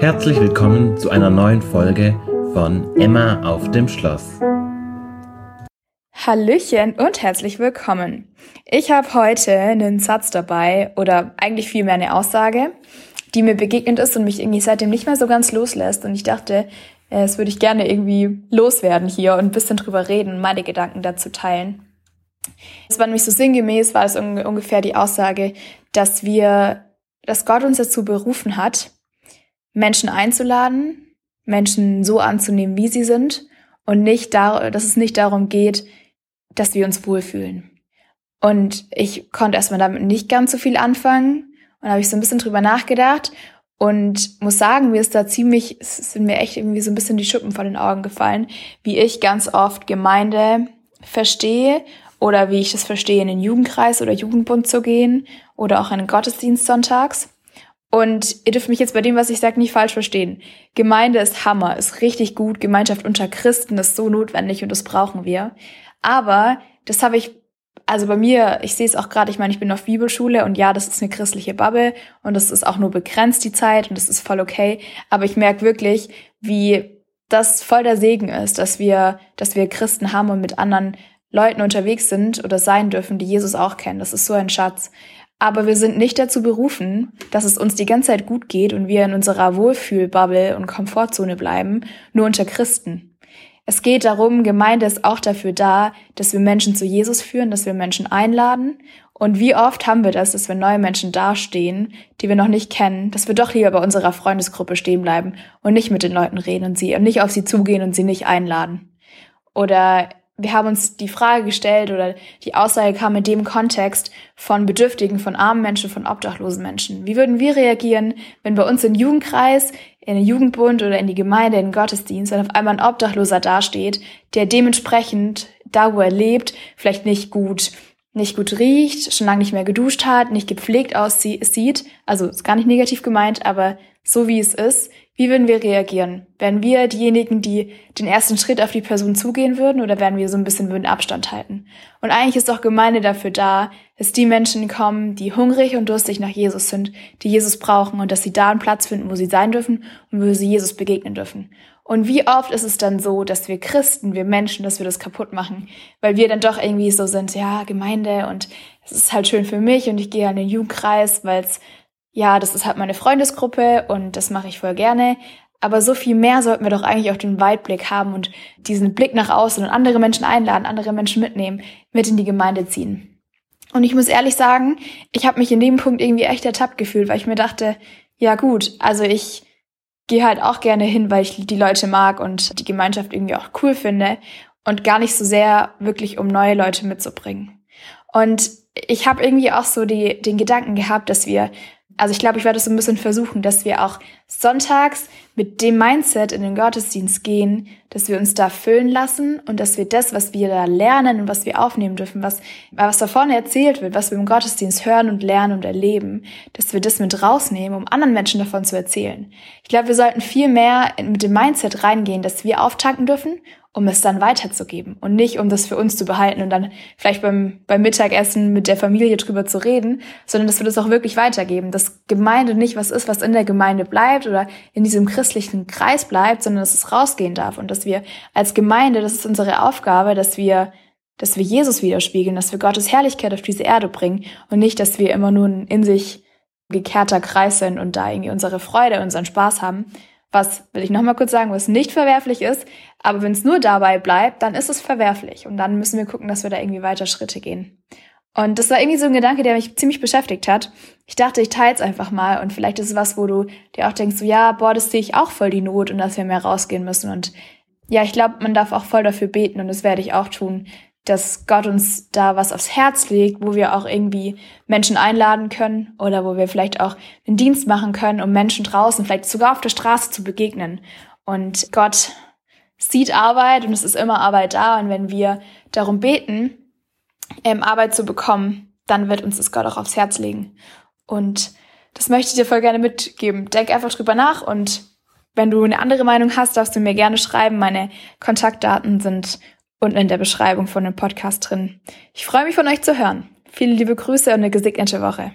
Herzlich willkommen zu einer neuen Folge von Emma auf dem Schloss. Hallöchen und herzlich willkommen. Ich habe heute einen Satz dabei oder eigentlich vielmehr eine Aussage, die mir begegnet ist und mich irgendwie seitdem nicht mehr so ganz loslässt. Und ich dachte, es würde ich gerne irgendwie loswerden hier und ein bisschen drüber reden, meine Gedanken dazu teilen. Es war nämlich so sinngemäß, war es ungefähr die Aussage, dass wir, dass Gott uns dazu berufen hat, Menschen einzuladen, Menschen so anzunehmen, wie sie sind und nicht da, dass es nicht darum geht, dass wir uns wohlfühlen. Und ich konnte erstmal damit nicht ganz so viel anfangen und habe ich so ein bisschen drüber nachgedacht und muss sagen, mir ist da ziemlich, es sind mir echt irgendwie so ein bisschen die Schuppen von den Augen gefallen, wie ich ganz oft Gemeinde verstehe oder wie ich das verstehe, in den Jugendkreis oder Jugendbund zu gehen oder auch in den Gottesdienst sonntags. Und ihr dürft mich jetzt bei dem, was ich sage, nicht falsch verstehen. Gemeinde ist Hammer, ist richtig gut. Gemeinschaft unter Christen ist so notwendig und das brauchen wir. Aber das habe ich, also bei mir, ich sehe es auch gerade, ich meine, ich bin auf Bibelschule und ja, das ist eine christliche Bubble und das ist auch nur begrenzt die Zeit und das ist voll okay. Aber ich merke wirklich, wie das voll der Segen ist, dass wir, dass wir Christen haben und mit anderen Leuten unterwegs sind oder sein dürfen, die Jesus auch kennen. Das ist so ein Schatz. Aber wir sind nicht dazu berufen, dass es uns die ganze Zeit gut geht und wir in unserer Wohlfühlbubble und Komfortzone bleiben, nur unter Christen. Es geht darum, Gemeinde ist auch dafür da, dass wir Menschen zu Jesus führen, dass wir Menschen einladen. Und wie oft haben wir das, dass wir neue Menschen dastehen, die wir noch nicht kennen, dass wir doch lieber bei unserer Freundesgruppe stehen bleiben und nicht mit den Leuten reden und sie und nicht auf sie zugehen und sie nicht einladen. Oder wir haben uns die Frage gestellt oder die Aussage kam in dem Kontext von Bedürftigen, von armen Menschen, von obdachlosen Menschen. Wie würden wir reagieren, wenn bei uns im Jugendkreis, in den Jugendbund oder in die Gemeinde, in den Gottesdienst, wenn auf einmal ein Obdachloser dasteht, der dementsprechend da, wo er lebt, vielleicht nicht gut nicht gut riecht, schon lange nicht mehr geduscht hat, nicht gepflegt aussieht, also ist gar nicht negativ gemeint, aber so wie es ist, wie würden wir reagieren? Wären wir diejenigen, die den ersten Schritt auf die Person zugehen würden oder wären wir so ein bisschen würden Abstand halten? Und eigentlich ist doch Gemeinde dafür da, dass die Menschen kommen, die hungrig und durstig nach Jesus sind, die Jesus brauchen und dass sie da einen Platz finden, wo sie sein dürfen und wo sie Jesus begegnen dürfen. Und wie oft ist es dann so, dass wir Christen, wir Menschen, dass wir das kaputt machen, weil wir dann doch irgendwie so sind, ja, Gemeinde und es ist halt schön für mich und ich gehe an den Jugendkreis, weil es ja, das ist halt meine Freundesgruppe und das mache ich voll gerne. Aber so viel mehr sollten wir doch eigentlich auch den Weitblick haben und diesen Blick nach außen und andere Menschen einladen, andere Menschen mitnehmen, mit in die Gemeinde ziehen. Und ich muss ehrlich sagen, ich habe mich in dem Punkt irgendwie echt ertappt gefühlt, weil ich mir dachte, ja gut, also ich gehe halt auch gerne hin, weil ich die Leute mag und die Gemeinschaft irgendwie auch cool finde und gar nicht so sehr wirklich, um neue Leute mitzubringen. Und ich habe irgendwie auch so die, den Gedanken gehabt, dass wir also ich glaube, ich werde es so ein bisschen versuchen, dass wir auch sonntags mit dem Mindset in den Gottesdienst gehen, dass wir uns da füllen lassen und dass wir das, was wir da lernen und was wir aufnehmen dürfen, was, was da vorne erzählt wird, was wir im Gottesdienst hören und lernen und erleben, dass wir das mit rausnehmen, um anderen Menschen davon zu erzählen. Ich glaube, wir sollten viel mehr mit dem Mindset reingehen, dass wir auftanken dürfen um es dann weiterzugeben und nicht, um das für uns zu behalten und dann vielleicht beim, beim Mittagessen mit der Familie drüber zu reden, sondern dass wir das auch wirklich weitergeben, dass Gemeinde nicht was ist, was in der Gemeinde bleibt oder in diesem christlichen Kreis bleibt, sondern dass es rausgehen darf und dass wir als Gemeinde, das ist unsere Aufgabe, dass wir dass wir Jesus widerspiegeln, dass wir Gottes Herrlichkeit auf diese Erde bringen und nicht, dass wir immer nur ein in sich gekehrter Kreis sind und da irgendwie unsere Freude, unseren Spaß haben, was, will ich nochmal kurz sagen, was nicht verwerflich ist. Aber wenn es nur dabei bleibt, dann ist es verwerflich. Und dann müssen wir gucken, dass wir da irgendwie weiter Schritte gehen. Und das war irgendwie so ein Gedanke, der mich ziemlich beschäftigt hat. Ich dachte, ich teile es einfach mal und vielleicht ist es was, wo du dir auch denkst, so ja, boah, das sehe ich auch voll die Not und dass wir mehr rausgehen müssen. Und ja, ich glaube, man darf auch voll dafür beten und das werde ich auch tun, dass Gott uns da was aufs Herz legt, wo wir auch irgendwie Menschen einladen können oder wo wir vielleicht auch einen Dienst machen können, um Menschen draußen, vielleicht sogar auf der Straße zu begegnen. Und Gott sieht Arbeit und es ist immer Arbeit da. Und wenn wir darum beten, ähm, Arbeit zu bekommen, dann wird uns das Gott auch aufs Herz legen. Und das möchte ich dir voll gerne mitgeben. Denk einfach drüber nach und wenn du eine andere Meinung hast, darfst du mir gerne schreiben. Meine Kontaktdaten sind unten in der Beschreibung von dem Podcast drin. Ich freue mich von euch zu hören. Viele liebe Grüße und eine gesegnete Woche.